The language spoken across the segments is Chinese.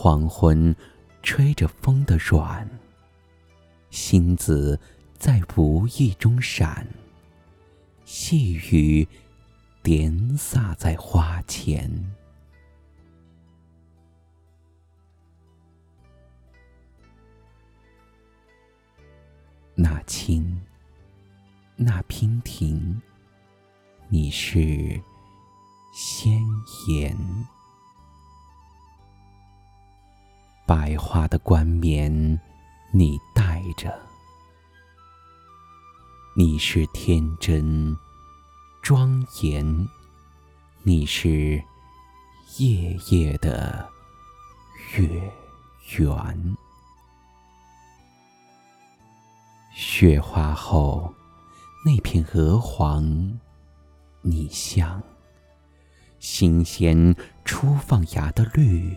黄昏吹着风的软，星子在无意中闪，细雨点洒在花前。那清，那娉婷。你是鲜艳，白花的冠冕，你戴着；你是天真庄严，你是夜夜的月圆。雪花后，那片鹅黄。你像新鲜初放芽的绿，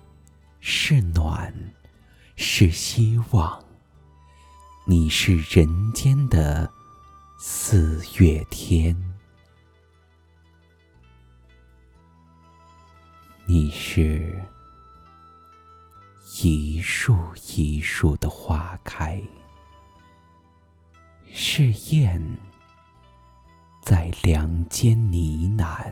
是暖，是希望。你是人间的四月天，你是一树一树的花开，是燕。在梁间呢喃，